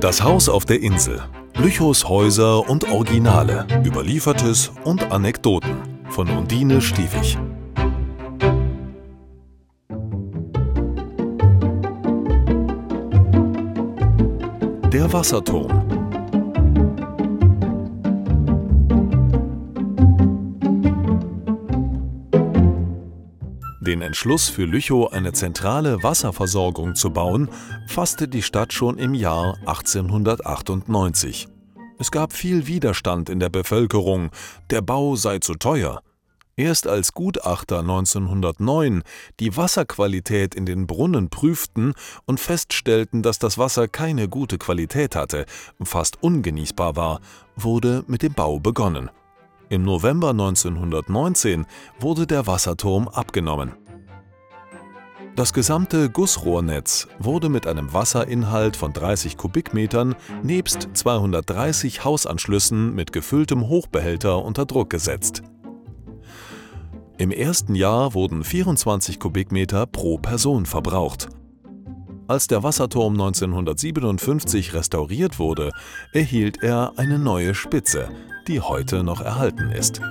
Das Haus auf der Insel. Lüchows Häuser und Originale. Überliefertes und Anekdoten. Von Undine Stiefig. Der Wasserturm. Den Entschluss für Lüchow eine zentrale Wasserversorgung zu bauen, fasste die Stadt schon im Jahr 1898. Es gab viel Widerstand in der Bevölkerung, der Bau sei zu teuer. Erst als Gutachter 1909 die Wasserqualität in den Brunnen prüften und feststellten, dass das Wasser keine gute Qualität hatte, fast ungenießbar war, wurde mit dem Bau begonnen. Im November 1919 wurde der Wasserturm abgenommen. Das gesamte Gussrohrnetz wurde mit einem Wasserinhalt von 30 Kubikmetern nebst 230 Hausanschlüssen mit gefülltem Hochbehälter unter Druck gesetzt. Im ersten Jahr wurden 24 Kubikmeter pro Person verbraucht. Als der Wasserturm 1957 restauriert wurde, erhielt er eine neue Spitze, die heute noch erhalten ist.